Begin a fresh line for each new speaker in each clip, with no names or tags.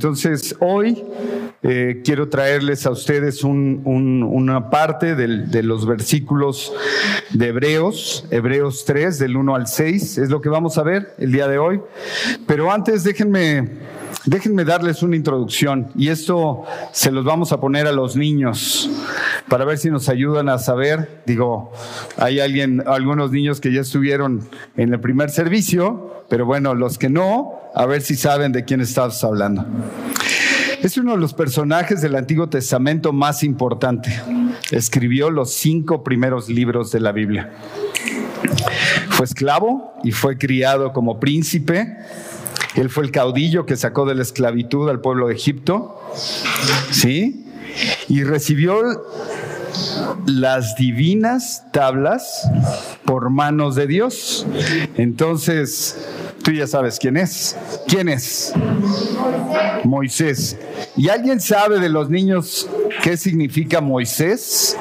Entonces, hoy eh, quiero traerles a ustedes una parte de los versículos de Hebreos, Hebreos 3, del 1 al 6, es lo que vamos a ver el día de hoy. Pero antes déjenme, déjenme darles una introducción y esto se los vamos a poner a los niños para ver si nos ayudan a saber. Digo, hay alguien, algunos niños que ya estuvieron en el primer servicio, pero bueno, los que no, a ver si saben de quién estás hablando. Es uno de los personajes del Antiguo Testamento más importante. Escribió los cinco primeros libros de la Biblia. Fue esclavo y fue criado como príncipe. Él fue el caudillo que sacó de la esclavitud al pueblo de Egipto. ¿Sí? Y recibió las divinas tablas por manos de Dios. Entonces, tú ya sabes quién es. ¿Quién es? Moisés. ¿Y alguien sabe de los niños qué significa Moisés?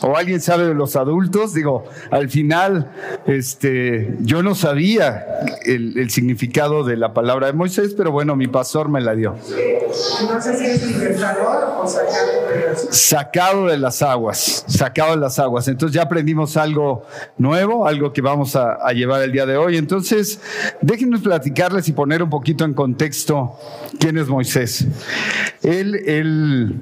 ¿O alguien sabe de los adultos? Digo, al final, este, yo no sabía el, significado de la palabra de Moisés, pero bueno, mi pastor me la dio. No sé si es libertador o sacado de las aguas. Sacado de las aguas, sacado de las aguas. Entonces ya aprendimos algo nuevo, algo que vamos a, a llevar el día de hoy. Entonces, déjenme platicarles y poner un poquito en contexto quién es Moisés. Él, él,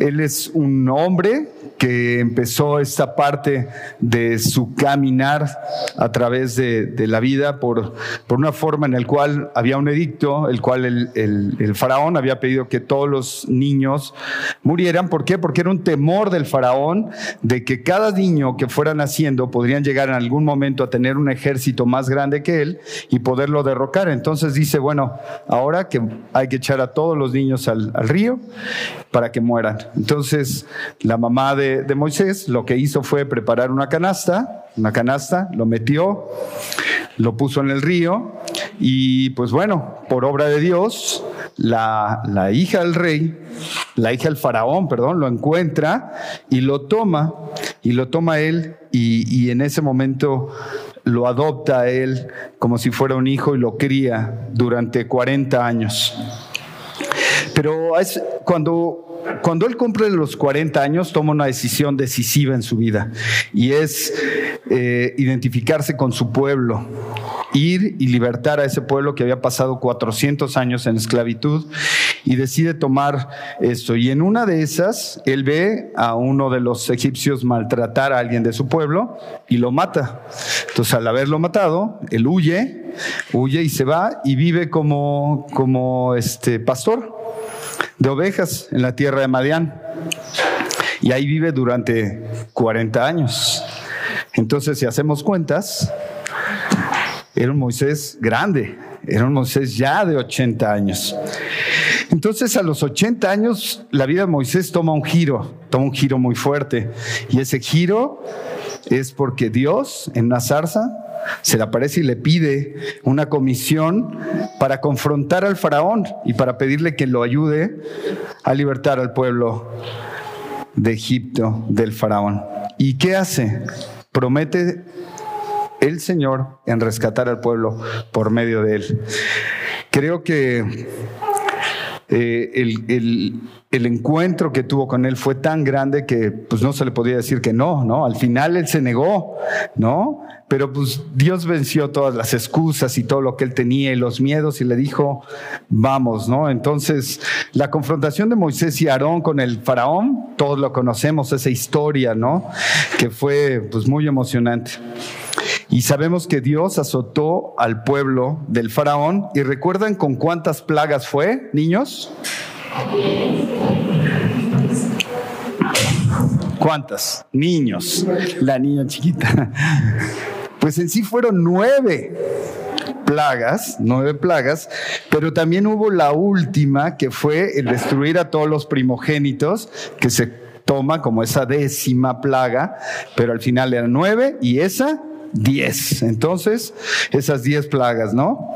él es un hombre que empezó esta parte de su caminar a través de, la vida por, por, una forma en la cual había un edicto, el cual el, el, faraón había pedido que todos los niños murieran. ¿Por qué? Porque era un temor del faraón de que cada niño que fuera naciendo podrían llegar en algún momento a tener un ejército más grande que él y poderlo derrocar. Entonces dice, bueno, ahora que hay que echar a todos los niños al, al río para que mueran. Entonces la mamá de de, Moisés lo que hizo fue preparar una canasta, una canasta, lo metió, lo puso en el río y pues bueno, por obra de Dios, la, hija del rey, la hija del faraón, perdón, lo encuentra y lo toma, y lo toma él y, y en ese momento lo adopta a él como si fuera un hijo y lo cría durante 40 años. Pero es cuando cuando él cumple los 40 años, toma una decisión decisiva en su vida y es eh, identificarse con su pueblo, ir y libertar a ese pueblo que había pasado 400 años en esclavitud y decide tomar esto. Y en una de esas, él ve a uno de los egipcios maltratar a alguien de su pueblo y lo mata. Entonces, al haberlo matado, él huye, huye y se va y vive como, como este pastor de ovejas en la tierra de Madián. Y ahí vive durante 40 años. Entonces, si hacemos cuentas, era un Moisés grande, era un Moisés ya de 80 años. Entonces, a los 80 años, la vida de Moisés toma un giro, toma un giro muy fuerte. Y ese giro es porque Dios, en una zarza, se le aparece y le pide una comisión para confrontar al faraón y para pedirle que lo ayude a libertar al pueblo de Egipto del faraón. ¿Y qué hace? Promete el Señor en rescatar al pueblo por medio de él. Creo que eh, el, el, encuentro que tuvo con él fue tan grande que pues no se le podía decir que no, ¿no? Al final él se negó, ¿no? Pero pues Dios venció todas las excusas y todo lo que él tenía y los miedos y le dijo, vamos, ¿no? Entonces, la confrontación de Moisés y Aarón con el faraón, todos lo conocemos, esa historia, ¿no? Que fue pues muy emocionante. Y sabemos que Dios azotó al pueblo del faraón. ¿Y recuerdan con cuántas plagas fue, niños? ¿Cuántas? Niños. La niña chiquita. Pues en sí fueron nueve plagas, nueve plagas, pero también hubo la última que fue el destruir a todos los primogénitos que se toma como esa décima plaga, pero al final eran nueve y esa diez. Entonces, esas diez plagas, ¿no?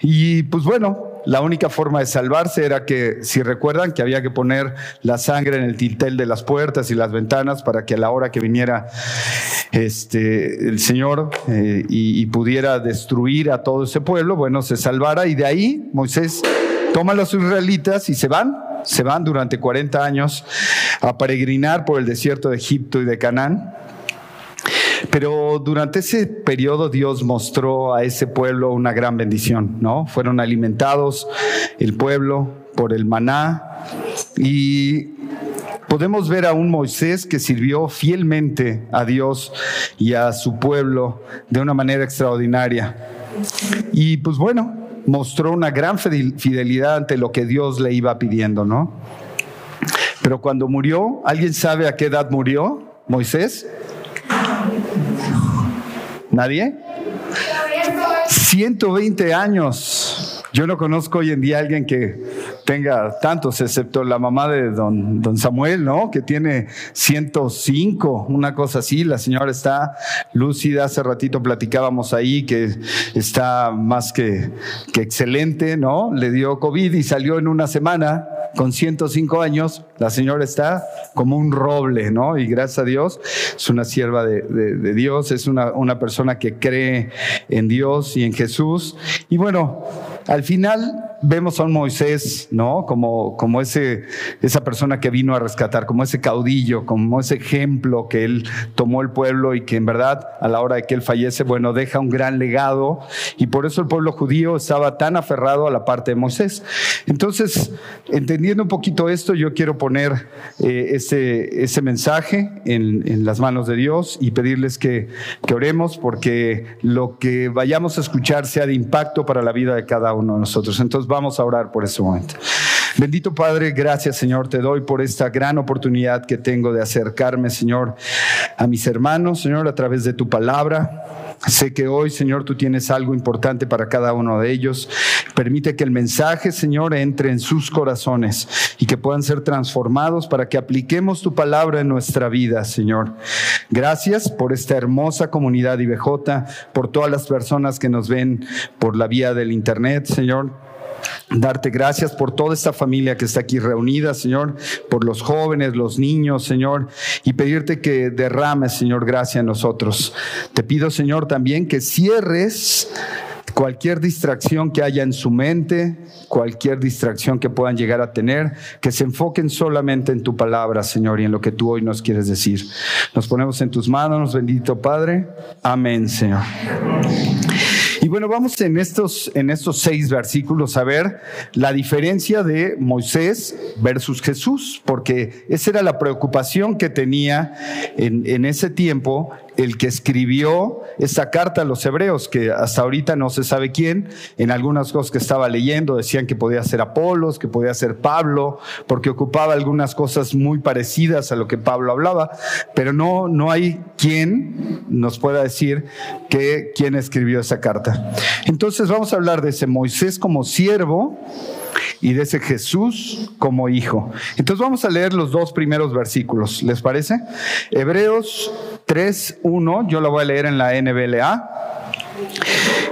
Y pues bueno, la única forma de salvarse era que, si recuerdan, que había que poner la sangre en el tintel de las puertas y las ventanas para que a la hora que viniera este, el Señor eh, y, y pudiera destruir a todo ese pueblo, bueno, se salvara. Y de ahí Moisés toma a los israelitas y se van, se van durante 40 años a peregrinar por el desierto de Egipto y de Canaán. Pero durante ese periodo Dios mostró a ese pueblo una gran bendición, ¿no? Fueron alimentados el pueblo por el maná y podemos ver a un Moisés que sirvió fielmente a Dios y a su pueblo de una manera extraordinaria. Y pues bueno, mostró una gran fidelidad ante lo que Dios le iba pidiendo, ¿no? Pero cuando murió, ¿alguien sabe a qué edad murió Moisés? ¿Nadie? 120 años. Yo no conozco hoy en día a alguien que tenga tantos, excepto la mamá de don, don Samuel, ¿no? Que tiene 105, una cosa así. La señora está lúcida. Hace ratito platicábamos ahí que está más que, que excelente, ¿no? Le dio COVID y salió en una semana con 105 años. La señora está como un roble, ¿no? Y gracias a Dios es una sierva de, Dios, es una, una persona que cree en Dios y en Jesús. Y bueno, al final vemos a un Moisés, ¿no? Como, como ese, esa persona que vino a rescatar, como ese caudillo, como ese ejemplo que él tomó el pueblo y que en verdad a la hora de que él fallece, bueno, deja un gran legado y por eso el pueblo judío estaba tan aferrado a la parte de Moisés. Entonces, entendiendo un poquito esto, yo quiero poner eh, ese, ese mensaje en, en, las manos de Dios y pedirles que, que oremos porque lo que vayamos a escuchar sea de impacto para la vida de cada uno de nosotros. Entonces, vamos a orar por ese momento. Bendito Padre, gracias Señor, te doy por esta gran oportunidad que tengo de acercarme, Señor, a mis hermanos, Señor, a través de tu palabra. Sé que hoy, Señor, tú tienes algo importante para cada uno de ellos. Permite que el mensaje, Señor, entre en sus corazones y que puedan ser transformados para que apliquemos tu palabra en nuestra vida, Señor. Gracias por esta hermosa comunidad IBJ, por todas las personas que nos ven por la vía del Internet, Señor darte gracias por toda esta familia que está aquí reunida, Señor, por los jóvenes, los niños, Señor, y pedirte que derrames, Señor, gracia en nosotros. Te pido, Señor, también que cierres cualquier distracción que haya en su mente, cualquier distracción que puedan llegar a tener, que se enfoquen solamente en tu palabra, Señor, y en lo que tú hoy nos quieres decir. Nos ponemos en tus manos, bendito Padre. Amén, Señor. Y bueno, vamos en estos, en estos seis versículos a ver la diferencia de Moisés versus Jesús, porque esa era la preocupación que tenía en, en ese tiempo el que escribió esta carta a los hebreos, que hasta ahorita no se sabe quién, en algunas cosas que estaba leyendo decían que podía ser Apolos, que podía ser Pablo, porque ocupaba algunas cosas muy parecidas a lo que Pablo hablaba, pero no, no hay quien nos pueda decir que quién escribió esa carta. Entonces vamos a hablar de ese Moisés como siervo y de ese Jesús como hijo. Entonces vamos a leer los dos primeros versículos, ¿les parece? Hebreos 3.1, yo lo voy a leer en la NBLA.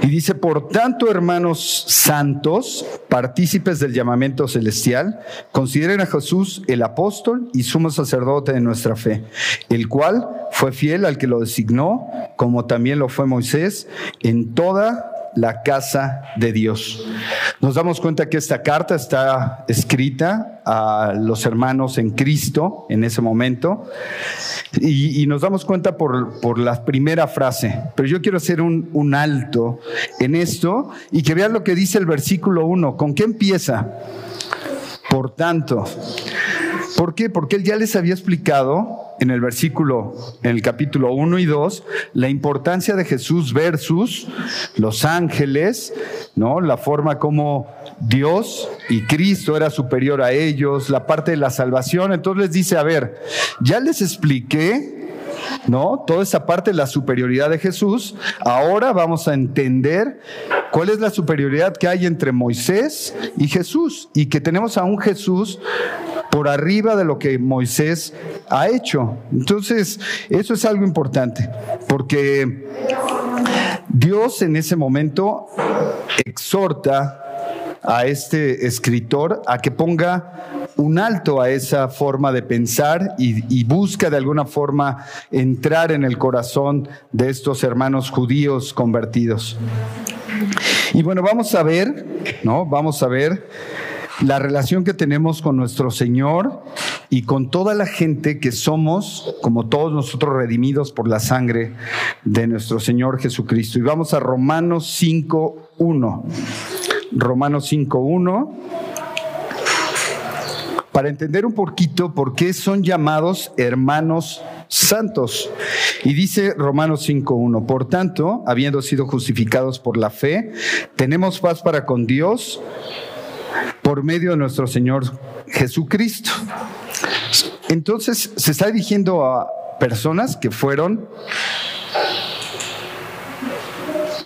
Y dice, por tanto, hermanos santos, partícipes del llamamiento celestial, consideren a Jesús el apóstol y sumo sacerdote de nuestra fe, el cual fue fiel al que lo designó, como también lo fue Moisés, en toda la casa de Dios. Nos damos cuenta que esta carta está escrita a los hermanos en Cristo en ese momento y, nos damos cuenta por, por, la primera frase, pero yo quiero hacer un, un alto en esto y que vean lo que dice el versículo 1. ¿Con qué empieza? Por tanto, ¿por qué? Porque él ya les había explicado en el versículo, en el capítulo 1 y 2, la importancia de Jesús versus los ángeles, ¿no? La forma como Dios y Cristo era superior a ellos, la parte de la salvación. Entonces les dice, a ver, ya les expliqué ¿no? Toda esa parte de la superioridad de Jesús. Ahora vamos a entender cuál es la superioridad que hay entre Moisés y Jesús y que tenemos a un Jesús por arriba de lo que Moisés ha hecho. Entonces, eso es algo importante, porque Dios en ese momento exhorta a este escritor a que ponga un alto a esa forma de pensar y, busca de alguna forma entrar en el corazón de estos hermanos judíos convertidos. Y bueno, vamos a ver, ¿no? Vamos a ver la relación que tenemos con nuestro Señor y con toda la gente que somos, como todos nosotros redimidos por la sangre de nuestro Señor Jesucristo. Y vamos a Romanos 5.1. Romanos 5.1 para entender un poquito por qué son llamados hermanos santos. Y dice Romanos 5.1, por tanto, habiendo sido justificados por la fe, tenemos paz para con Dios por medio de nuestro Señor Jesucristo. Entonces se está dirigiendo a personas que fueron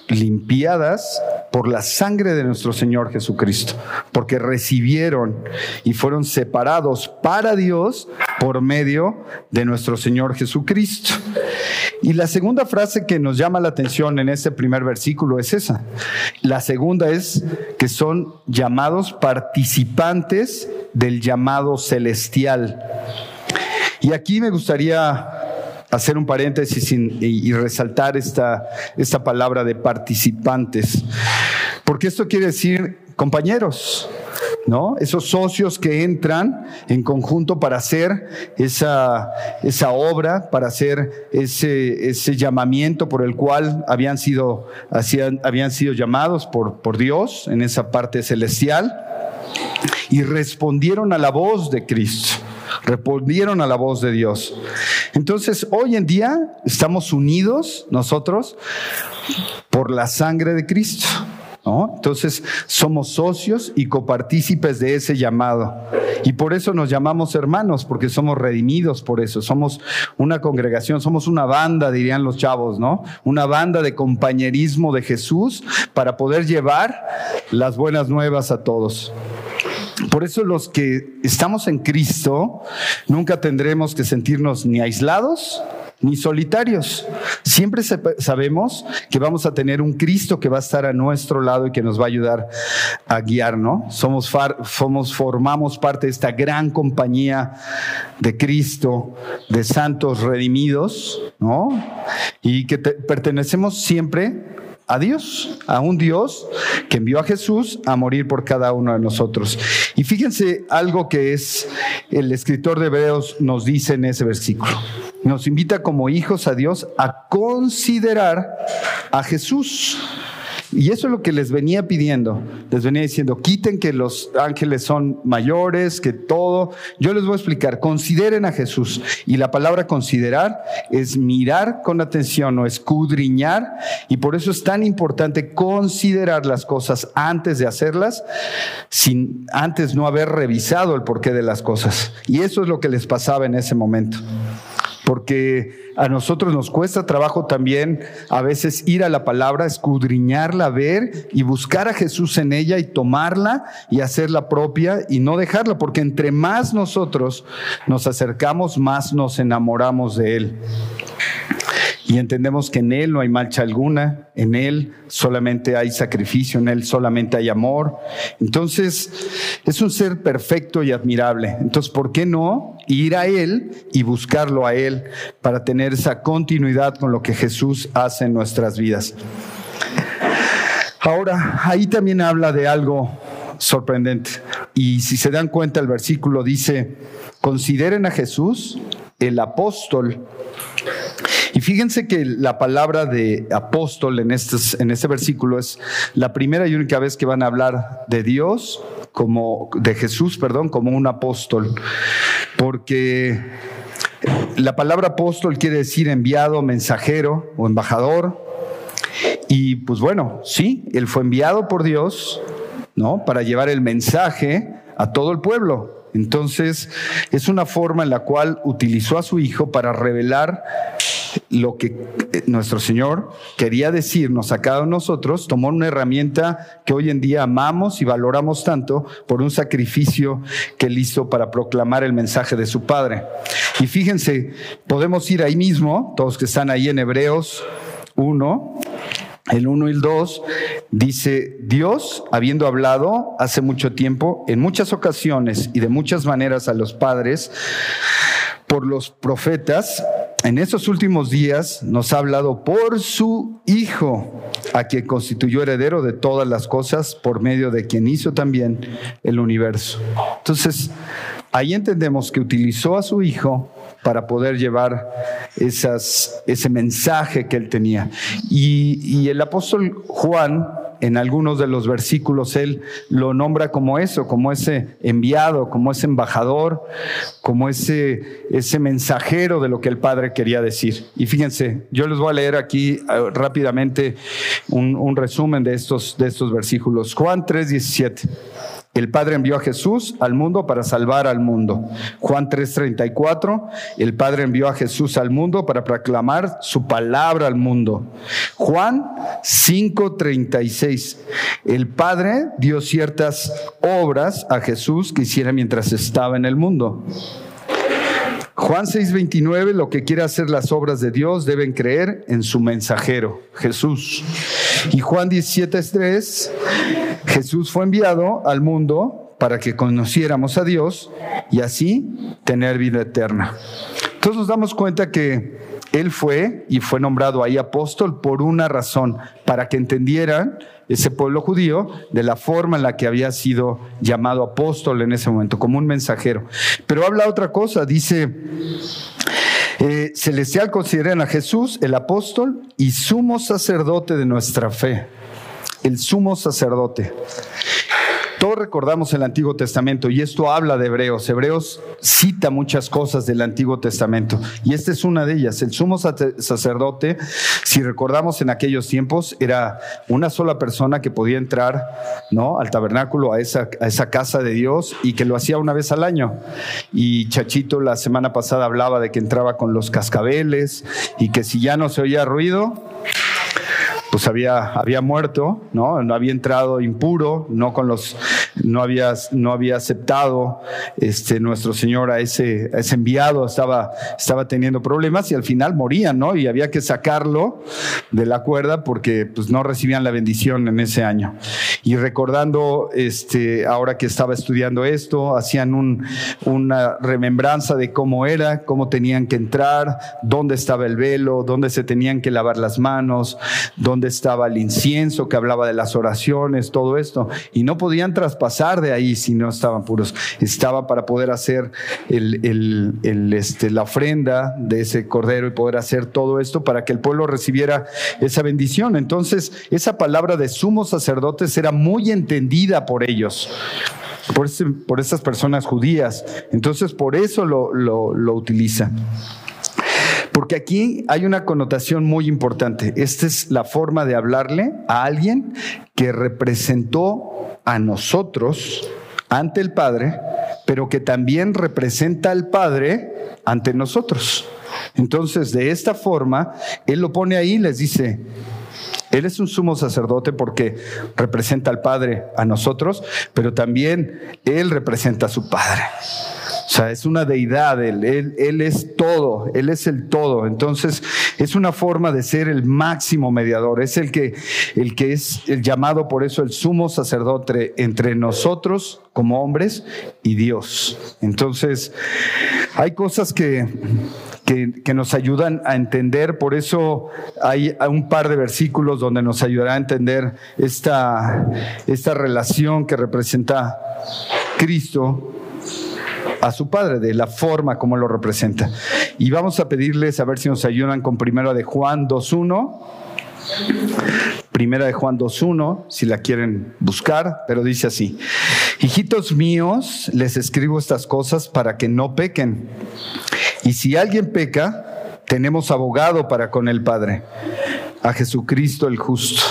limpiadas por la sangre de nuestro Señor Jesucristo, porque recibieron y fueron separados para Dios por medio de nuestro Señor Jesucristo. Y la segunda frase que nos llama la atención en este primer versículo es esa. La segunda es que son llamados participantes del llamado celestial. Y aquí me gustaría hacer un paréntesis y, resaltar esta, esta palabra de participantes, porque esto quiere decir compañeros. ¿No? Esos socios que entran en conjunto para hacer esa, esa obra, para hacer ese, ese llamamiento por el cual habían sido, hacían, habían sido llamados por, por Dios en esa parte celestial y respondieron a la voz de Cristo respondieron a la voz de Dios. Entonces, hoy en día estamos unidos nosotros por la sangre de Cristo. Entonces, somos socios y copartícipes de ese llamado. Y por eso nos llamamos hermanos, porque somos redimidos por eso. Somos una congregación, somos una banda, dirían los chavos, ¿no? Una banda de compañerismo de Jesús para poder llevar las buenas nuevas a todos. Por eso los que estamos en Cristo nunca tendremos que sentirnos ni aislados ni solitarios. Siempre sabemos que vamos a tener un Cristo que va a estar a nuestro lado y que nos va a ayudar a guiar, ¿no? Somos, formamos parte de esta gran compañía de Cristo, de santos redimidos, ¿no? Y que pertenecemos siempre a Dios, a un Dios que envió a Jesús a morir por cada uno de nosotros. Y fíjense algo que es el escritor de Hebreos nos dice en ese versículo. Nos invita como hijos a Dios a considerar a Jesús y eso es lo que les venía pidiendo. Les venía diciendo, quiten que los ángeles son mayores, que todo. Yo les voy a explicar, consideren a Jesús. Y la palabra considerar es mirar con atención o escudriñar. Y por eso es tan importante considerar las cosas antes de hacerlas, sin antes no haber revisado el porqué de las cosas. Y eso es lo que les pasaba en ese momento porque a nosotros nos cuesta trabajo también a veces ir a la palabra, escudriñarla, ver y buscar a Jesús en ella y tomarla y hacerla propia y no dejarla, porque entre más nosotros nos acercamos, más nos enamoramos de Él y entendemos que en Él no hay marcha alguna, en Él solamente hay sacrificio, en Él solamente hay amor. Entonces, es un ser perfecto y admirable. Entonces, ¿por qué no ir a Él y buscarlo a Él para tener esa continuidad con lo que Jesús hace en nuestras vidas? Ahora, ahí también habla de algo sorprendente. Y si se dan cuenta, el versículo dice, consideren a Jesús el apóstol y fíjense que la palabra de apóstol en, este, en este versículo es la primera y única vez que van a hablar de Dios como, de Jesús, perdón, como un apóstol. Porque la palabra apóstol quiere decir enviado, mensajero o embajador. Y pues bueno, sí, él fue enviado por Dios, ¿no? Para llevar el mensaje a todo el pueblo. Entonces, es una forma en la cual utilizó a su hijo para revelar lo que eh, nuestro Señor quería decirnos a cada uno de nosotros, tomó una herramienta que hoy en día amamos y valoramos tanto por un sacrificio que él hizo para proclamar el mensaje de su Padre. Y fíjense, podemos ir ahí mismo, todos que están ahí en Hebreos 1, el 1 y el 2 dice, Dios, habiendo hablado hace mucho tiempo, en muchas ocasiones y de muchas maneras a los padres, por los profetas, en esos últimos días nos ha hablado por su Hijo, a quien constituyó heredero de todas las cosas, por medio de quien hizo también el universo. Entonces, ahí entendemos que utilizó a su Hijo para poder llevar ese mensaje que él tenía. Y el apóstol Juan en algunos de los versículos él lo nombra como eso, como ese enviado, como ese embajador, como ese, ese mensajero de lo que el Padre quería decir. Y fíjense, yo les voy a leer aquí uh, rápidamente un, un, resumen de estos, de estos versículos. Juan 3, 17. El Padre envió a Jesús al mundo para salvar al mundo. Juan 3:34, el Padre envió a Jesús al mundo para proclamar su palabra al mundo. Juan 5:36, el Padre dio ciertas obras a Jesús que hiciera mientras estaba en el mundo. Juan 6:29, lo que quiere hacer las obras de Dios deben creer en su mensajero, Jesús. Y Juan 17:3, Jesús fue enviado al mundo para que conociéramos a Dios y así tener vida eterna. Entonces nos damos cuenta que Él fue y fue nombrado ahí apóstol por una razón, para que entendieran ese pueblo judío de la forma en la que había sido llamado apóstol en ese momento, como un mensajero. Pero habla otra cosa, dice, eh, celestial consideran a Jesús el apóstol y sumo sacerdote de nuestra fe, el sumo sacerdote. Todos recordamos el Antiguo Testamento y esto habla de Hebreos. Hebreos cita muchas cosas del Antiguo Testamento y esta es una de ellas. El sumo sacerdote, si recordamos en aquellos tiempos, era una sola persona que podía entrar ¿no? al tabernáculo, a esa, a esa casa de Dios y que lo hacía una vez al año. Y Chachito la semana pasada hablaba de que entraba con los cascabeles y que si ya no se oía ruido, pues había, había muerto, ¿no? No había entrado impuro, no con los, no había, no había aceptado este, nuestro Señor a ese, enviado, estaba, estaba teniendo problemas y al final morían, ¿no? Y había que sacarlo de la cuerda porque pues no recibían la bendición en ese año. Y recordando, este, ahora que estaba estudiando esto, hacían un, una remembranza de cómo era, cómo tenían que entrar, dónde estaba el velo, dónde se tenían que lavar las manos, dónde estaba el incienso que hablaba de las oraciones, todo esto. Y no podían traspasar de ahí si no estaban puros. Estaba para poder hacer el, el, este, la ofrenda de ese cordero y poder hacer todo esto para que el pueblo recibiera esa bendición. Entonces, esa palabra de sumos sacerdotes era muy entendida por ellos. Por, ese, por esas personas judías. Entonces, por eso lo, lo, lo. Porque aquí hay una connotación muy importante. Esta es la forma de hablarle a alguien que representó a nosotros ante el Padre, pero que también representa al Padre ante nosotros. Entonces, de esta forma, Él lo pone ahí y les dice, él es un sumo sacerdote porque representa al Padre a nosotros, pero también Él representa a su Padre. Sea, es una deidad, él, es todo, Él es el todo. Entonces, es una forma de ser el máximo mediador, es el que, el que es el llamado por eso el sumo sacerdote entre nosotros como hombres y Dios. Entonces, hay cosas que, que, que, nos ayudan a entender, por eso hay un par de versículos donde nos ayudará a entender esta, esta relación que representa Cristo a su Padre, de la forma como lo representa. Y vamos a pedirles a ver si nos ayudan con primero de Juan 2.1. Primera de Juan 2.1, si la quieren buscar, pero dice así, hijitos míos, les escribo estas cosas para que no pequen. Y si alguien peca, tenemos abogado para con el Padre, a Jesucristo el justo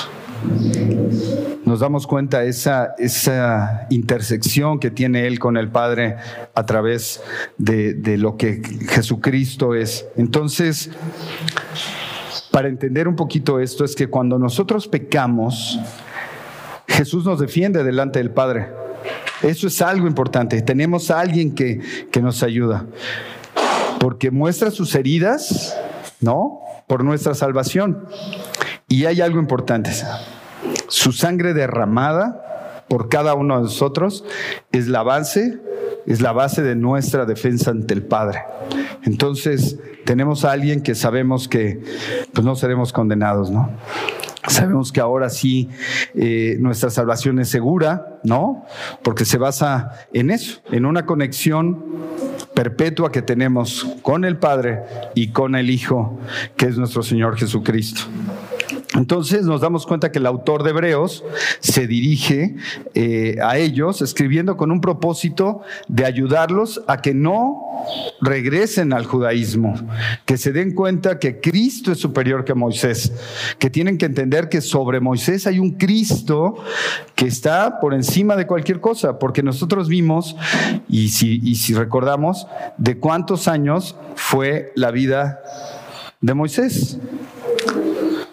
nos damos cuenta esa, esa intersección que tiene Él con el Padre a través de, de lo que Jesucristo es. Entonces, para entender un poquito esto, es que cuando nosotros pecamos, Jesús nos defiende delante del Padre. Eso es algo importante. Tenemos a alguien que, que nos ayuda. Porque muestra sus heridas, ¿no? Por nuestra salvación. Y hay algo importante. Su sangre derramada por cada uno de nosotros es la base, es la base de nuestra defensa ante el Padre. Entonces, tenemos a alguien que sabemos que pues no seremos condenados, ¿no? Sabemos que ahora sí eh, nuestra salvación es segura, ¿no? Porque se basa en eso, en una conexión perpetua que tenemos con el Padre y con el Hijo, que es nuestro Señor Jesucristo. Entonces nos damos cuenta que el autor de Hebreos se dirige eh, a ellos escribiendo con un propósito de ayudarlos a que no regresen al judaísmo, que se den cuenta que Cristo es superior que Moisés, que tienen que entender que sobre Moisés hay un Cristo que está por encima de cualquier cosa, porque nosotros vimos, y si, y si recordamos, de cuántos años fue la vida de Moisés.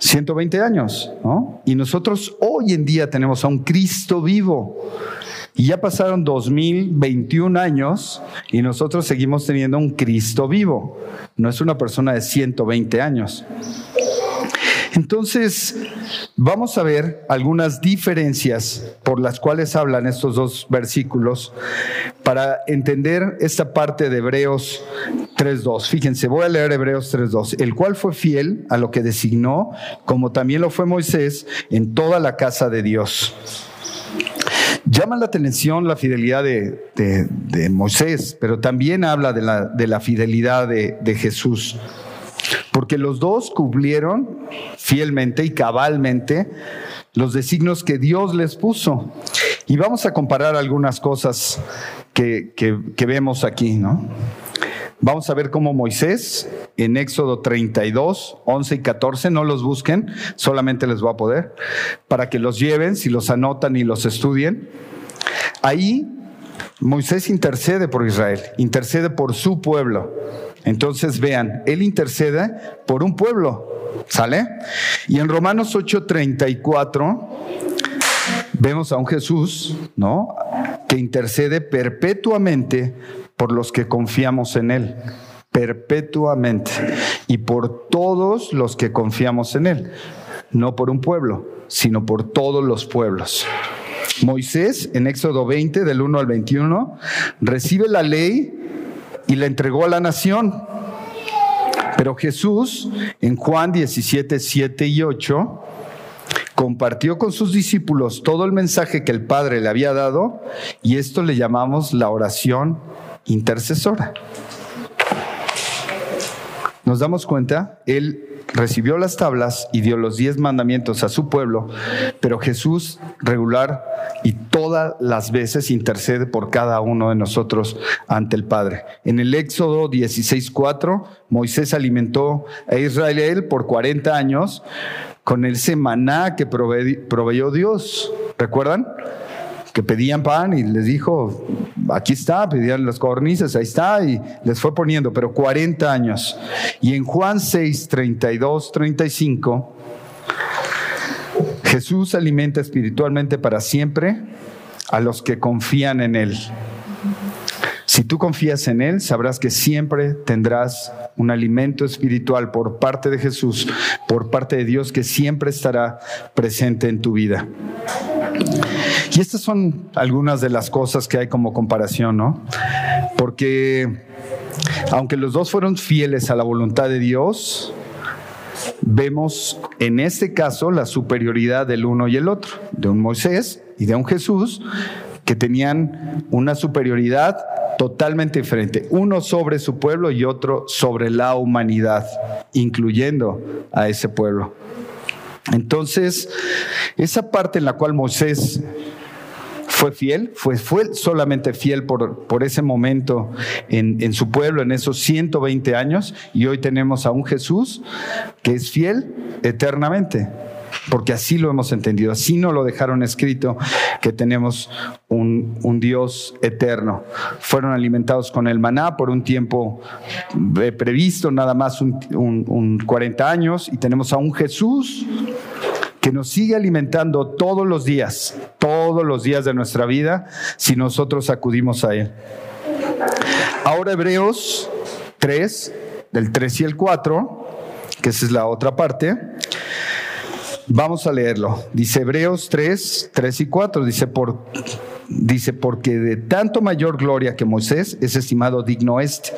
120 años, ¿no? Y nosotros hoy en día tenemos a un Cristo vivo. Y ya pasaron 2021 años y nosotros seguimos teniendo un Cristo vivo. No es una persona de 120 años. Entonces, vamos a ver algunas diferencias por las cuales hablan estos dos versículos para entender esta parte de Hebreos 3.2. Fíjense, voy a leer Hebreos 3.2, el cual fue fiel a lo que designó, como también lo fue Moisés en toda la casa de Dios. Llama la atención la fidelidad de, Moisés, pero también habla de la, de fidelidad de, de Jesús porque los dos cumplieron fielmente y cabalmente los designios que Dios les puso. Y vamos a comparar algunas cosas que, vemos aquí, ¿no? Vamos a ver cómo Moisés en Éxodo 32, 11 y 14, no los busquen, solamente les voy a poder, para que los lleven, si los anotan y los estudien. Ahí Moisés intercede por Israel, intercede por su pueblo. Entonces vean, Él intercede por un pueblo, ¿sale? Y en Romanos 8:34 vemos a un Jesús, ¿no? Que intercede perpetuamente por los que confiamos en Él, perpetuamente, y por todos los que confiamos en Él, no por un pueblo, sino por todos los pueblos. Moisés, en Éxodo 20, del 1 al 21, recibe la ley y la entregó a la nación. Pero Jesús, en Juan 17, 7 y 8, compartió con sus discípulos todo el mensaje que el Padre le había dado y esto le llamamos la oración intercesora. Nos damos cuenta, Él recibió las tablas y dio los diez mandamientos a su pueblo, pero Jesús regular y todas las veces intercede por cada uno de nosotros ante el Padre. En el Éxodo 16.4, Moisés alimentó a Israel por 40 años con el semaná que proveyó Dios. ¿Recuerdan? Que pedían pan y les dijo, aquí está, pedían las cornisas, ahí está, y les fue poniendo, pero 40 años. Y en Juan 6, 32, 35, Jesús alimenta espiritualmente para siempre a los que confían en Él. Si tú confías en Él, sabrás que siempre tendrás un alimento espiritual por parte de Jesús, por parte de Dios, que siempre estará presente en tu vida. Y estas son algunas de las cosas que hay como comparación, ¿no? Porque aunque los dos fueron fieles a la voluntad de Dios, vemos en este caso la superioridad del uno y el otro, de un Moisés y de un Jesús, que tenían una superioridad totalmente diferente, uno sobre su pueblo y otro sobre la humanidad, incluyendo a ese pueblo. Entonces, esa parte en la cual Moisés fue fiel, fue, fue solamente fiel por, por ese momento en, en, su pueblo, en esos 120 años, y hoy tenemos a un Jesús que es fiel eternamente, porque así lo hemos entendido, así no lo dejaron escrito, que tenemos un, un Dios eterno. Fueron alimentados con el maná por un tiempo eh, previsto, nada más un, un, un 40 años, y tenemos a un Jesús que nos sigue alimentando todos los días, todos los días de nuestra vida, si nosotros acudimos a Él. Ahora Hebreos 3, del 3 y el 4, que esa es la otra parte, Vamos a leerlo. Dice Hebreos 3, 3 y 4. Dice, por, dice, porque de tanto mayor gloria que Moisés es estimado digno este.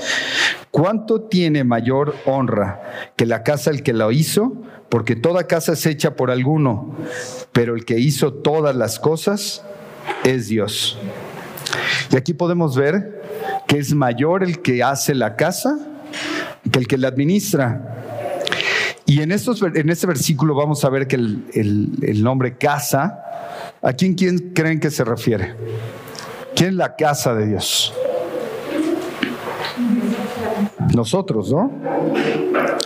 ¿Cuánto tiene mayor honra que la casa el que lo hizo? Porque toda casa es hecha por alguno, pero el que hizo todas las cosas es Dios. Y aquí podemos ver que es mayor el que hace la casa que el que la administra. Y en, estos, en este versículo vamos a ver que el, nombre casa, ¿a quién, quién creen que se refiere? ¿Quién es la casa de Dios? Nosotros, ¿no?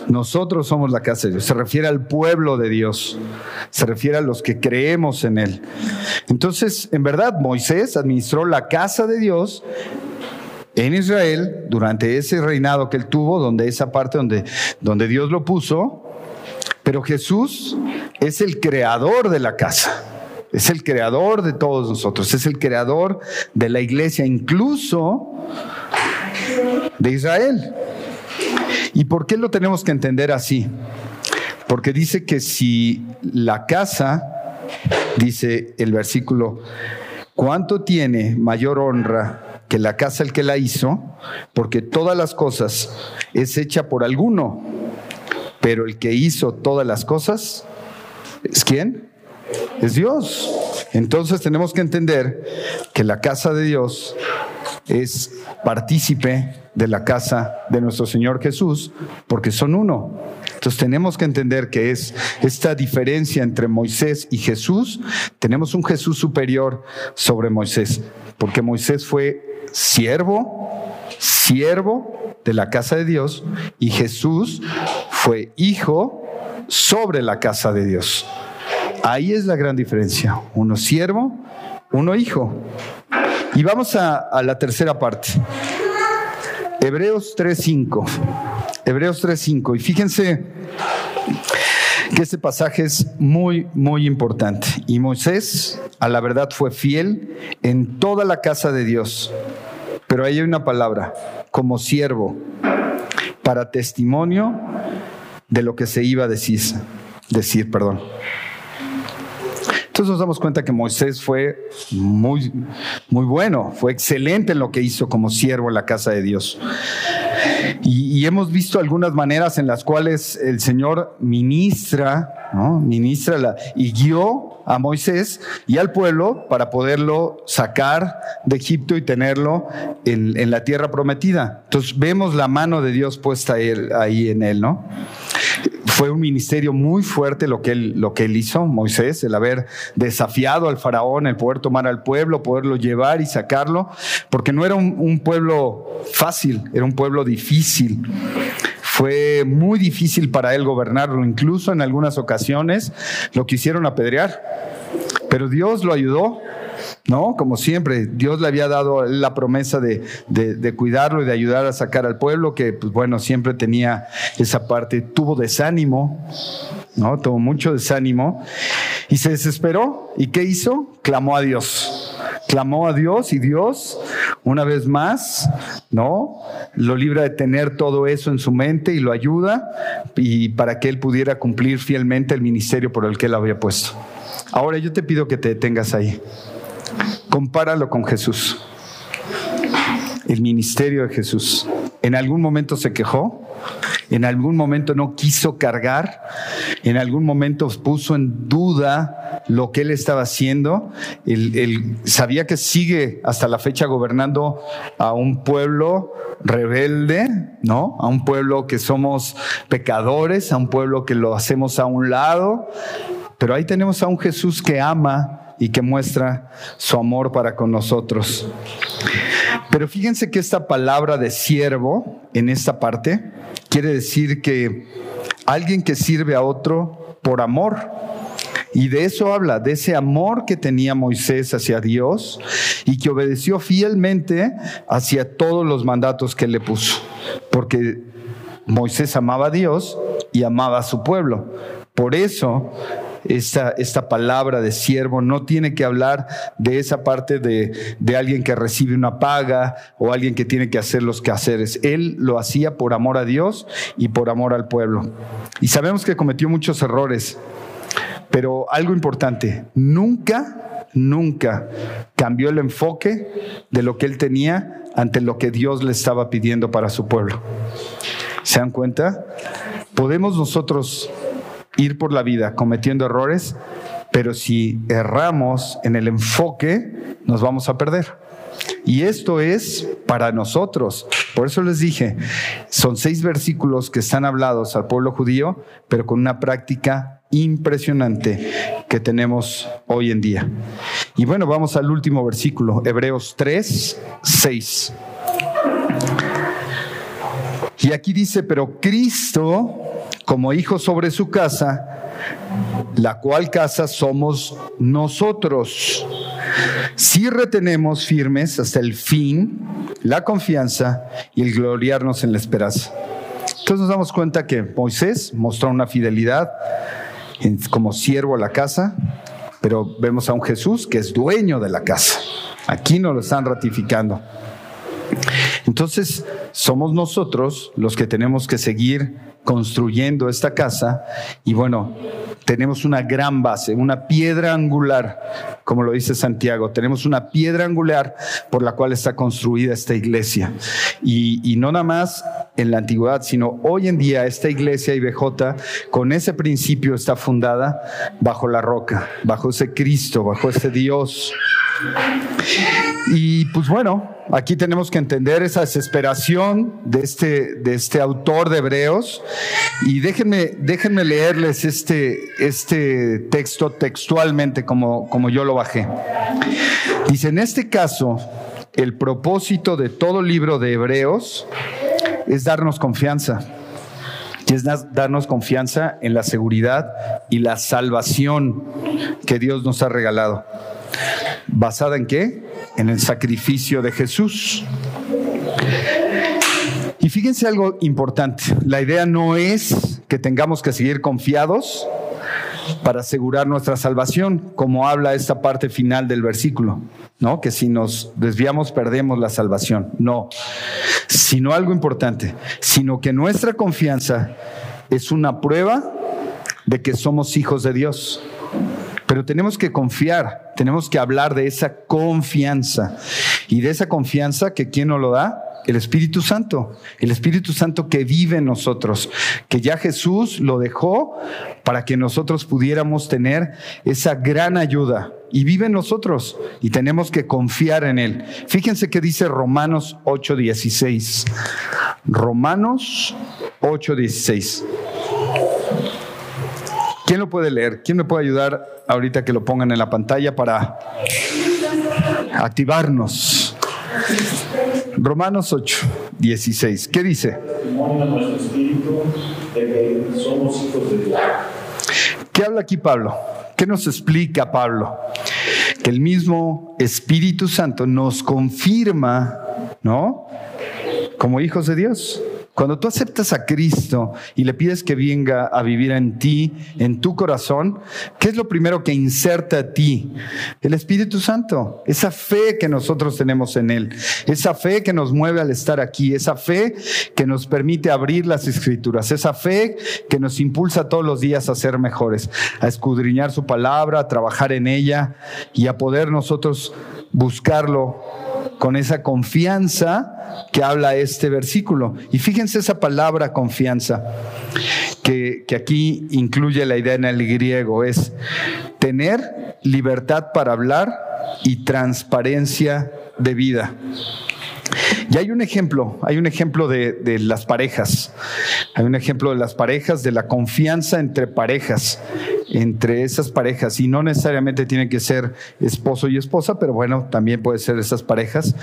Nosotros somos la casa de Dios. Se refiere al pueblo de Dios. Se refiere a los que creemos en Él. Entonces, en verdad, Moisés administró la casa de Dios en Israel durante ese reinado que él tuvo, donde esa parte donde, donde Dios lo puso. Pero Jesús es el creador de la casa. Es el creador de todos nosotros. Es el creador de la iglesia, incluso de Israel. ¿Y por qué lo tenemos que entender así? Porque dice que si la casa, dice el versículo, ¿cuánto tiene mayor honra que la casa el que la hizo? Porque todas las cosas es hecha por alguno, pero el que hizo todas las cosas es quién? Es Dios. Entonces tenemos que entender que la casa de Dios es partícipe de la casa de nuestro Señor Jesús, porque son uno. Entonces tenemos que entender que es esta diferencia entre Moisés y Jesús. Tenemos un Jesús superior sobre Moisés, porque Moisés fue siervo, siervo de la casa de Dios, y Jesús fue hijo sobre la casa de Dios. Ahí es la gran diferencia. Uno siervo, uno hijo. Y vamos a, la tercera parte. Hebreos 3.5. Hebreos 3.5. Y fíjense que este pasaje es muy, muy importante. Y Moisés, a la verdad, fue fiel en toda la casa de Dios. Pero ahí hay una palabra, como siervo, para testimonio de lo que se iba a decir. Decir, perdón. Entonces nos damos cuenta que Moisés fue muy, muy bueno, fue excelente en lo que hizo como siervo en la casa de Dios. Y, hemos visto algunas maneras en las cuales el Señor ministra, ministra la, y guió a Moisés y al pueblo para poderlo sacar de Egipto y tenerlo en, en la tierra prometida. Entonces vemos la mano de Dios puesta ahí en él, ¿no? Fue un ministerio muy fuerte lo que, él, lo que él hizo, Moisés, el haber desafiado al faraón, el poder tomar al pueblo, poderlo llevar y sacarlo, porque no era un, pueblo fácil, era un pueblo difícil. Fue muy difícil para él gobernarlo, incluso en algunas ocasiones lo quisieron apedrear, pero Dios lo ayudó ¿no? Como siempre, Dios le había dado la promesa de, cuidarlo y de ayudar a sacar al pueblo, que pues bueno, siempre tenía esa parte, tuvo desánimo, ¿no? Tuvo mucho desánimo y se desesperó. ¿Y qué hizo? Clamó a Dios. Clamó a Dios y Dios, una vez más, ¿no? Lo libra de tener todo eso en su mente y lo ayuda y para que él pudiera cumplir fielmente el ministerio por el que él había puesto. Ahora yo te pido que te detengas ahí. Compáralo con Jesús. El ministerio de Jesús. ¿En algún momento se quejó? ¿En algún momento no quiso cargar? ¿En algún momento puso en duda lo que él estaba haciendo? Él, sabía que sigue hasta la fecha gobernando a un pueblo rebelde, ¿no? A un pueblo que somos pecadores, a un pueblo que lo hacemos a un lado. Pero ahí tenemos a un Jesús que ama y que muestra su amor para con nosotros. Pero fíjense que esta palabra de siervo en esta parte quiere decir que alguien que sirve a otro por amor. Y de eso habla, de ese amor que tenía Moisés hacia Dios y que obedeció fielmente hacia todos los mandatos que le puso. Porque Moisés amaba a Dios y amaba a su pueblo. Por eso esta, esta palabra de siervo no tiene que hablar de esa parte de, de alguien que recibe una paga o alguien que tiene que hacer los quehaceres. Él lo hacía por amor a Dios y por amor al pueblo. Y sabemos que cometió muchos errores. Pero algo importante, nunca, nunca cambió el enfoque de lo que él tenía ante lo que Dios le estaba pidiendo para su pueblo. ¿Se dan cuenta? Podemos nosotros ir por la vida cometiendo errores, pero si erramos en el enfoque, nos vamos a perder. Y esto es para nosotros. Por eso les dije, son seis versículos que están hablados al pueblo judío, pero con una práctica impresionante que tenemos hoy en día. Y bueno, vamos al último versículo, Hebreos 3, 6. Y aquí dice, pero Cristo, como hijo sobre su casa, la cual casa somos nosotros. Si retenemos firmes hasta el fin la confianza y el gloriarnos en la esperanza. Entonces nos damos cuenta que Moisés mostró una fidelidad como siervo a la casa, pero vemos a un Jesús que es dueño de la casa. Aquí nos lo están ratificando. Entonces, somos nosotros los que tenemos que seguir construyendo esta casa y bueno, tenemos una gran base, una piedra angular, como lo dice Santiago, tenemos una piedra angular por la cual está construida esta iglesia. Y, no nada más en la antigüedad, sino hoy en día esta iglesia IBJ con ese principio está fundada bajo la roca, bajo ese Cristo, bajo ese Dios. Y pues bueno, aquí tenemos que entender esa desesperación de este, de este autor de Hebreos. Y déjenme, déjenme leerles este, este texto textualmente como, como yo lo bajé. Dice, en este caso, el propósito de todo libro de Hebreos es darnos confianza. Y es darnos confianza en la seguridad y la salvación que Dios nos ha regalado. ¿Basada en qué? En el sacrificio de Jesús. Y fíjense algo importante, la idea no es que tengamos que seguir confiados para asegurar nuestra salvación, como habla esta parte final del versículo, ¿no? Que si nos desviamos perdemos la salvación. No, sino algo importante, sino que nuestra confianza es una prueba de que somos hijos de Dios. Pero tenemos que confiar, tenemos que hablar de esa confianza. Y de esa confianza que ¿quién nos lo da? El Espíritu Santo, el Espíritu Santo que vive en nosotros, que ya Jesús lo dejó para que nosotros pudiéramos tener esa gran ayuda y vive en nosotros y tenemos que confiar en Él. Fíjense que dice Romanos 8:16. Romanos 8:16. ¿Quién lo puede leer? ¿Quién me puede ayudar ahorita que lo pongan en la pantalla para activarnos? Romanos 8, 16. ¿Qué dice? ¿Qué habla aquí Pablo? ¿Qué nos explica Pablo? Que el mismo Espíritu Santo nos confirma, ¿no? Como hijos de Dios. Cuando tú aceptas a Cristo y le pides que venga a vivir en ti, en tu corazón, ¿qué es lo primero que inserta a ti? El Espíritu Santo, esa fe que nosotros tenemos en Él, esa fe que nos mueve al estar aquí, esa fe que nos permite abrir las escrituras, esa fe que nos impulsa todos los días a ser mejores, a escudriñar su palabra, a trabajar en ella y a poder nosotros buscarlo con esa confianza que habla este versículo. Y fíjense esa palabra confianza, que, que, aquí incluye la idea en el griego, es tener libertad para hablar y transparencia de vida. Y hay un ejemplo, hay un ejemplo de, de, las parejas, hay un ejemplo de las parejas, de la confianza entre parejas, entre esas parejas, y no necesariamente tiene que ser esposo y esposa, pero bueno, también puede ser esas parejas,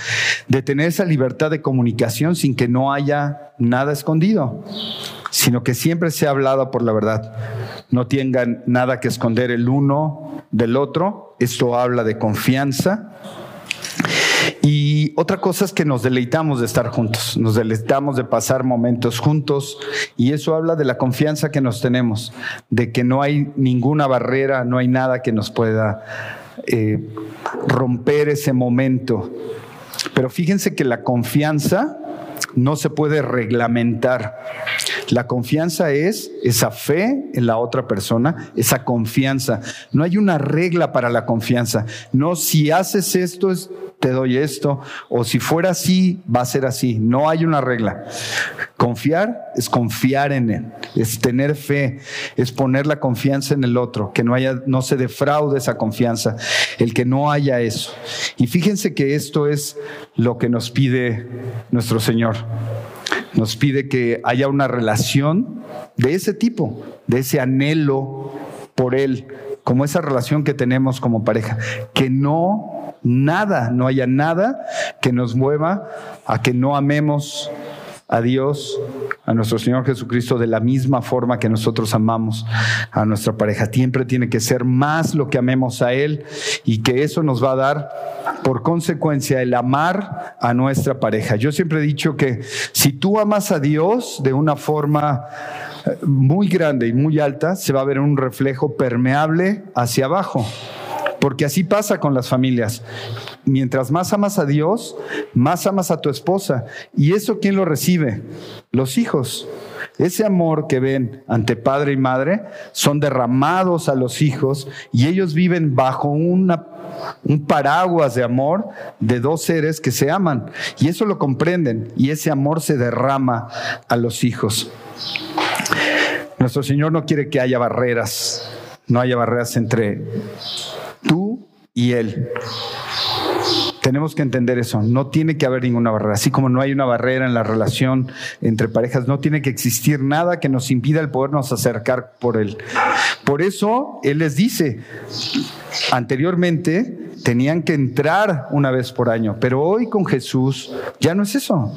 de tener esa libertad de comunicación sin que no haya nada escondido, sino que siempre se ha hablado por la verdad. No tengan nada que esconder el uno del otro. Esto habla de confianza y otra cosa es que nos deleitamos de estar juntos, nos deleitamos de pasar momentos juntos y eso habla de la confianza que nos tenemos, de que no hay ninguna barrera, no hay nada que nos pueda eh, romper ese momento. Pero fíjense que la confianza no se puede reglamentar. La confianza es esa fe en la otra persona, esa confianza. No hay una regla para la confianza. No, si haces esto, te doy esto, o si fuera así, va a ser así. No hay una regla. Confiar es confiar en él, es tener fe, es poner la confianza en el otro, que no haya, no se defraude esa confianza, el que no haya eso. Y fíjense que esto es lo que nos pide nuestro Señor. Nos pide que haya una relación de ese tipo, de ese anhelo por Él, como esa relación que tenemos como pareja, que no, nada, no haya nada que nos mueva a que no amemos a Dios, a nuestro Señor Jesucristo, de la misma forma que nosotros amamos a nuestra pareja. Siempre tiene que ser más lo que amemos a Él y que eso nos va a dar por consecuencia el amar a nuestra pareja. Yo siempre he dicho que si tú amas a Dios de una forma eh, muy grande y muy alta, se va a ver un reflejo permeable hacia abajo. Porque así pasa con las familias. Mientras más amas a Dios, más amas a tu esposa. ¿Y eso quién lo recibe? Los hijos. Ese amor que ven ante padre y madre son derramados a los hijos y ellos viven bajo una, un paraguas de amor de dos seres que se aman. Y eso lo comprenden y ese amor se derrama a los hijos. Nuestro Señor no quiere que haya barreras, no haya barreras entre tú y Él. Tenemos que entender eso. No tiene que haber ninguna barrera. Así como no hay una barrera en la relación entre parejas, no tiene que existir nada que nos impida el podernos acercar por Él. Por eso Él les dice, anteriormente tenían que entrar una vez por año, pero hoy con Jesús ya no es eso.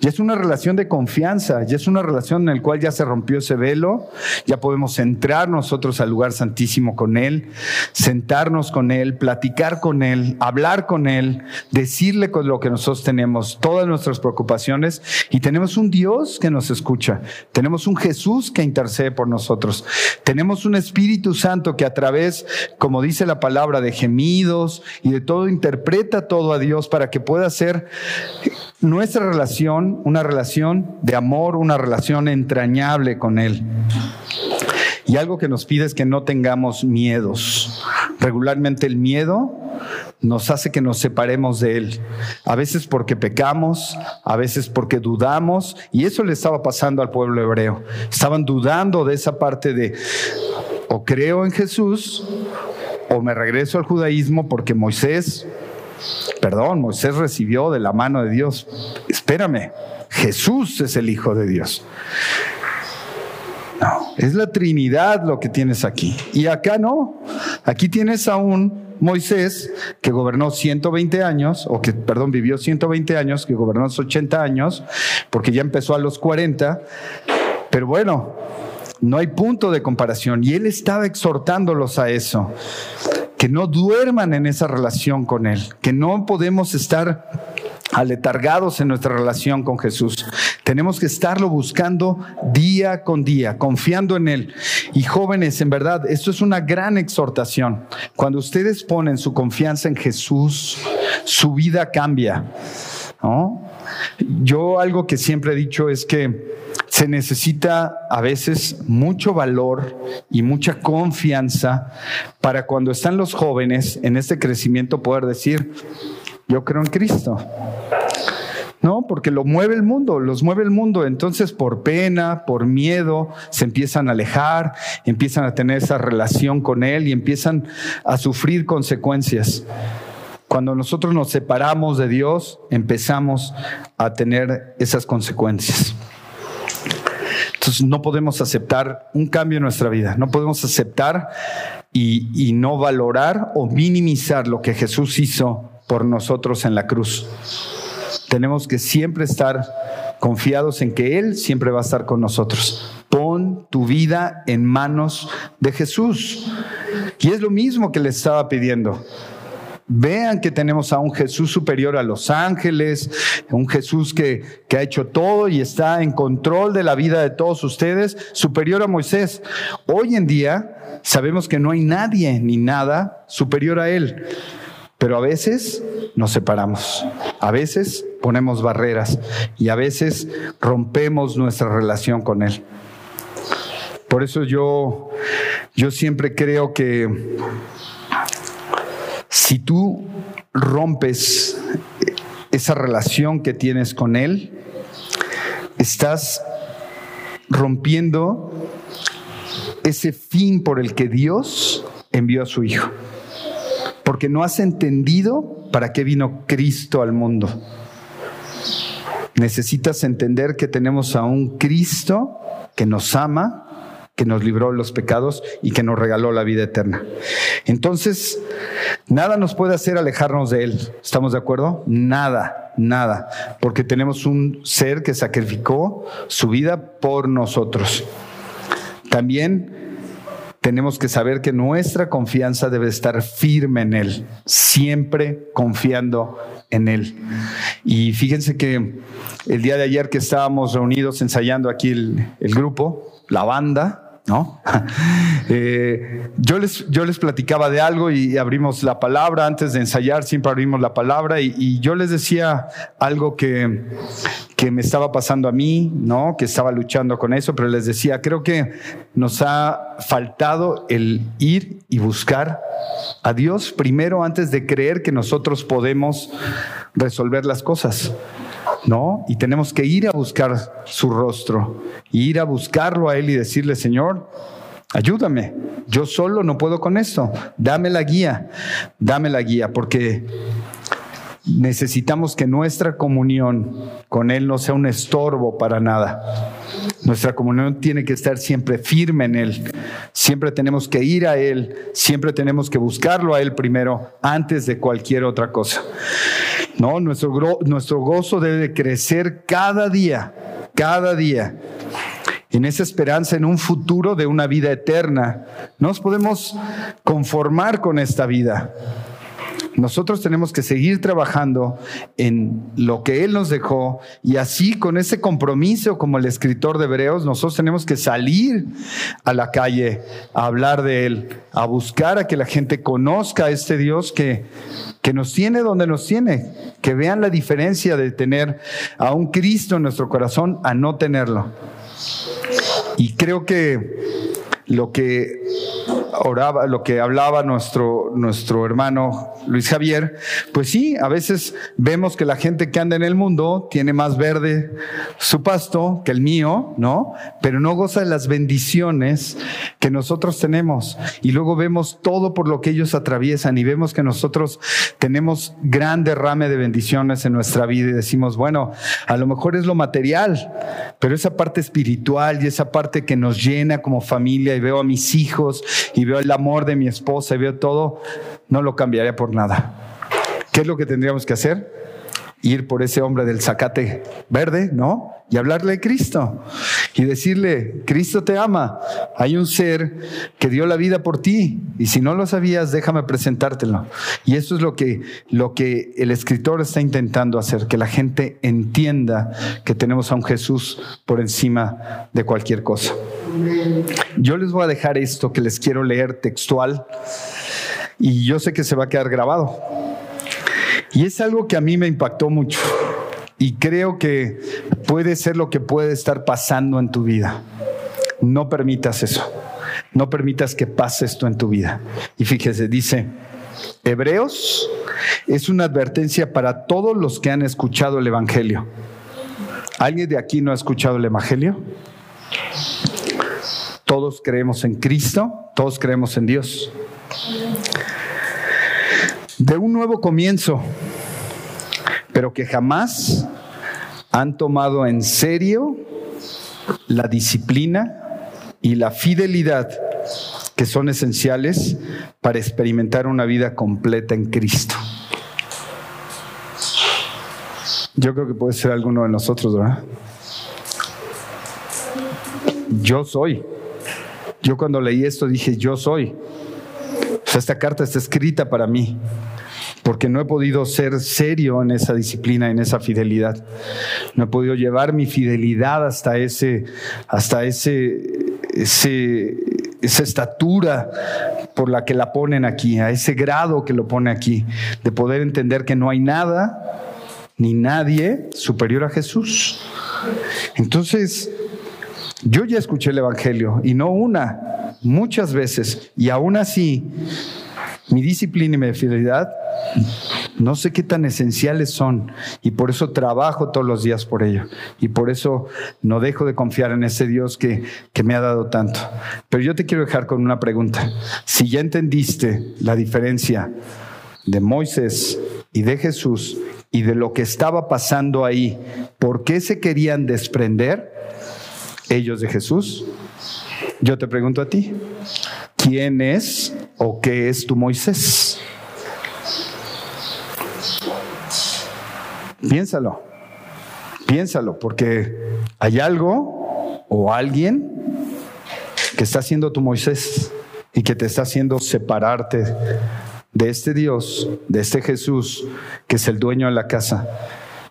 Ya es una relación de confianza, ya es una relación en la cual ya se rompió ese velo, ya podemos entrar nosotros al lugar santísimo con Él, sentarnos con Él, platicar con Él, hablar con Él, decirle con lo que nosotros tenemos, todas nuestras preocupaciones, y tenemos un Dios que nos escucha, tenemos un Jesús que intercede por nosotros, tenemos un Espíritu Santo que a través, como dice la palabra, de gemidos, y de todo interpreta todo a Dios para que pueda ser nuestra relación una relación de amor, una relación entrañable con Él. Y algo que nos pide es que no tengamos miedos. Regularmente el miedo nos hace que nos separemos de Él. A veces porque pecamos, a veces porque dudamos. Y eso le estaba pasando al pueblo hebreo. Estaban dudando de esa parte de o creo en Jesús o me regreso al judaísmo porque Moisés, perdón, Moisés recibió de la mano de Dios. Espérame, Jesús es el Hijo de Dios. No, es la Trinidad lo que tienes aquí. Y acá no. Aquí tienes a un Moisés que gobernó 120 años, o que, perdón, vivió 120 años, que gobernó 80 años, porque ya empezó a los 40. Pero bueno, no hay punto de comparación. Y él estaba exhortándolos a eso, que no duerman en esa relación con él, que no podemos estar aletargados en nuestra relación con Jesús. Tenemos que estarlo buscando día con día, confiando en Él. Y jóvenes, en verdad, esto es una gran exhortación. Cuando ustedes ponen su confianza en Jesús, su vida cambia. Yo algo que siempre he dicho es que se necesita a veces mucho valor y mucha confianza para cuando están los jóvenes en este crecimiento poder decir, yo creo en Cristo. No, porque lo mueve el mundo, los mueve el mundo. Entonces, por pena, por miedo, se empiezan a alejar, empiezan a tener esa relación con Él y empiezan a sufrir consecuencias. Cuando nosotros nos separamos de Dios, empezamos a tener esas consecuencias. Entonces no podemos aceptar un cambio en nuestra vida, no podemos aceptar y, no valorar o minimizar lo que Jesús hizo por nosotros en la cruz. Tenemos que siempre estar confiados en que Él siempre va a estar con nosotros. Pon tu vida en manos de Jesús. Y es lo mismo que le estaba pidiendo. Vean que tenemos a un Jesús superior a los ángeles, un Jesús que, que, ha hecho todo y está en control de la vida de todos ustedes, superior a Moisés. Hoy en día sabemos que no hay nadie ni nada superior a Él, pero a veces nos separamos, a veces ponemos barreras y a veces rompemos nuestra relación con Él. Por eso yo, yo siempre creo que si tú rompes esa relación que tienes con Él, estás rompiendo ese fin por el que Dios envió a su Hijo. Porque no has entendido para qué vino Cristo al mundo. Necesitas entender que tenemos a un Cristo que nos ama, que nos libró de los pecados y que nos regaló la vida eterna. Entonces, nada nos puede hacer alejarnos de Él. ¿Estamos de acuerdo? Nada, nada. Porque tenemos un ser que sacrificó su vida por nosotros. También tenemos que saber que nuestra confianza debe estar firme en Él, siempre confiando en Él. Y fíjense que el día de ayer que estábamos reunidos ensayando aquí el, el grupo, la banda, ¿no? Eh, yo, les, yo les platicaba de algo y abrimos la palabra, antes de ensayar siempre abrimos la palabra y, yo les decía algo que, que, me estaba pasando a mí, ¿no? Que estaba luchando con eso, pero les decía, creo que nos ha faltado el ir y buscar a Dios primero antes de creer que nosotros podemos resolver las cosas. ¿No? Y tenemos que ir a buscar su rostro, ir a buscarlo a Él y decirle, Señor, ayúdame, yo solo no puedo con esto, dame la guía, dame la guía, porque necesitamos que nuestra comunión con Él no sea un estorbo para nada. Nuestra comunión tiene que estar siempre firme en Él. Siempre tenemos que ir a Él, siempre tenemos que buscarlo a Él primero antes de cualquier otra cosa. No, nuestro, nuestro gozo debe crecer cada día, cada día. En esa esperanza en un futuro de una vida eterna. No nos podemos conformar con esta vida. Nosotros tenemos que seguir trabajando en lo que Él nos dejó y así con ese compromiso como el escritor de Hebreos, nosotros tenemos que salir a la calle a hablar de Él, a buscar a que la gente conozca a este Dios que, que nos tiene donde nos tiene, que vean la diferencia de tener a un Cristo en nuestro corazón a no tenerlo. Y creo que lo que oraba, lo que hablaba nuestro, nuestro hermano Luis Javier, pues sí, a veces vemos que la gente que anda en el mundo tiene más verde su pasto que el mío, ¿no? Pero no goza de las bendiciones que nosotros tenemos. Y luego vemos todo por lo que ellos atraviesan y vemos que nosotros tenemos gran derrame de bendiciones en nuestra vida y decimos, bueno, a lo mejor es lo material, pero esa parte espiritual y esa parte que nos llena como familia y veo a mis hijos y veo el amor de mi esposa y veo todo, no lo cambiaría por nada. ¿Qué es lo que tendríamos que hacer? Ir por ese hombre del zacate verde, ¿no? Y hablarle de Cristo. Y decirle, Cristo te ama. Hay un ser que dio la vida por ti. Y si no lo sabías, déjame presentártelo. Y eso es lo que, lo que el escritor está intentando hacer, que la gente entienda que tenemos a un Jesús por encima de cualquier cosa. Yo les voy a dejar esto que les quiero leer textual y yo sé que se va a quedar grabado. Y es algo que a mí me impactó mucho y creo que puede ser lo que puede estar pasando en tu vida. No permitas eso. No permitas que pase esto en tu vida. Y fíjese, dice, Hebreos es una advertencia para todos los que han escuchado el Evangelio. ¿Alguien de aquí no ha escuchado el Evangelio? Todos creemos en Cristo, todos creemos en Dios. De un nuevo comienzo, pero que jamás han tomado en serio la disciplina y la fidelidad que son esenciales para experimentar una vida completa en Cristo. Yo creo que puede ser alguno de nosotros, ¿verdad? Yo soy. Yo cuando leí esto dije, yo soy. O sea, esta carta está escrita para mí, porque no he podido ser serio en esa disciplina, en esa fidelidad. No he podido llevar mi fidelidad hasta ese, hasta ese, ese, esa estatura por la que la ponen aquí, a ese grado que lo pone aquí, de poder entender que no hay nada ni nadie superior a Jesús. Entonces, yo ya escuché el Evangelio y no una, muchas veces, y aún así, mi disciplina y mi fidelidad no sé qué tan esenciales son y por eso trabajo todos los días por ello. Y por eso no dejo de confiar en ese Dios que, que me ha dado tanto. Pero yo te quiero dejar con una pregunta. Si ya entendiste la diferencia de Moisés y de Jesús y de lo que estaba pasando ahí, ¿por qué se querían desprender ellos de Jesús? Yo te pregunto a ti, ¿quién es o qué es tu Moisés? Piénsalo, piénsalo, porque hay algo o alguien que está haciendo tu Moisés y que te está haciendo separarte de este Dios, de este Jesús, que es el dueño de la casa,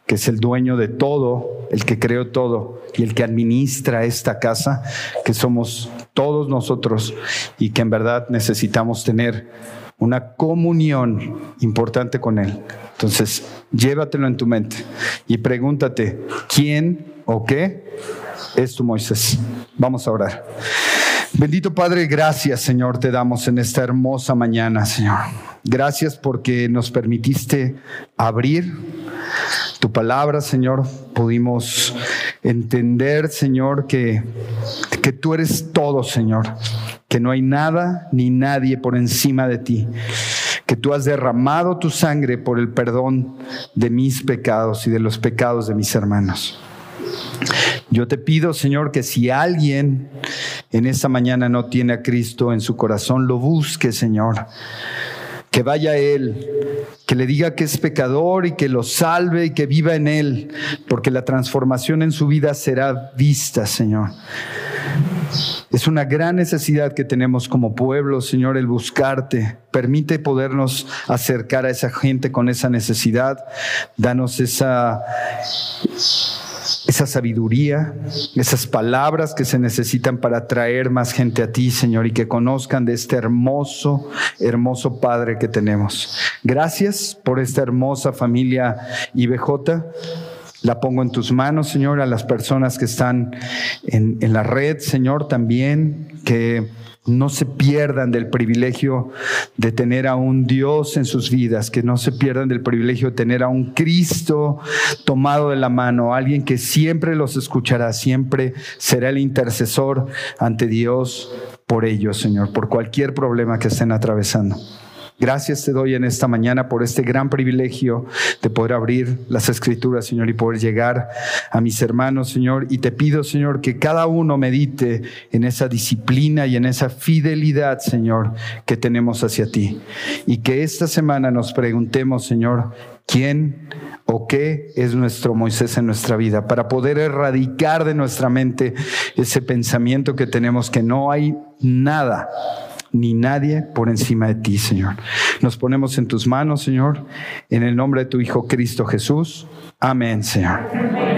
que es el dueño de todo, el que creó todo y el que administra esta casa, que somos todos nosotros y que en verdad necesitamos tener una comunión importante con Él. Entonces, llévatelo en tu mente y pregúntate, ¿quién o qué es tu Moisés? Vamos a orar. Bendito Padre, gracias Señor, te damos en esta hermosa mañana, Señor. Gracias porque nos permitiste abrir tu palabra, Señor. Pudimos entender, Señor, que, que tú eres todo, Señor que no hay nada ni nadie por encima de ti, que tú has derramado tu sangre por el perdón de mis pecados y de los pecados de mis hermanos. Yo te pido, Señor, que si alguien en esta mañana no tiene a Cristo en su corazón, lo busque, Señor. Que vaya a Él, que le diga que es pecador y que lo salve y que viva en Él, porque la transformación en su vida será vista, Señor. Es una gran necesidad que tenemos como pueblo, Señor, el buscarte. Permite podernos acercar a esa gente con esa necesidad. Danos esa, esa sabiduría, esas palabras que se necesitan para traer más gente a ti, Señor, y que conozcan de este hermoso, hermoso Padre que tenemos. Gracias por esta hermosa familia IBJ. La pongo en tus manos, Señor, a las personas que están en, la red, Señor, también, que no se pierdan del privilegio de tener a un Dios en sus vidas, que no se pierdan del privilegio de tener a un Cristo tomado de la mano, alguien que siempre los escuchará, siempre será el intercesor ante Dios por ellos, Señor, por cualquier problema que estén atravesando. Gracias te doy en esta mañana por este gran privilegio de poder abrir las escrituras, Señor, y poder llegar a mis hermanos, Señor. Y te pido, Señor, que cada uno medite en esa disciplina y en esa fidelidad, Señor, que tenemos hacia ti. Y que esta semana nos preguntemos, Señor, quién o qué es nuestro Moisés en nuestra vida, para poder erradicar de nuestra mente ese pensamiento que tenemos que no hay nada ni nadie por encima de ti, Señor. Nos ponemos en tus manos, Señor, en el nombre de tu Hijo Cristo Jesús. Amén, Señor.